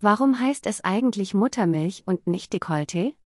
Warum heißt es eigentlich Muttermilch und nicht Dekolleté?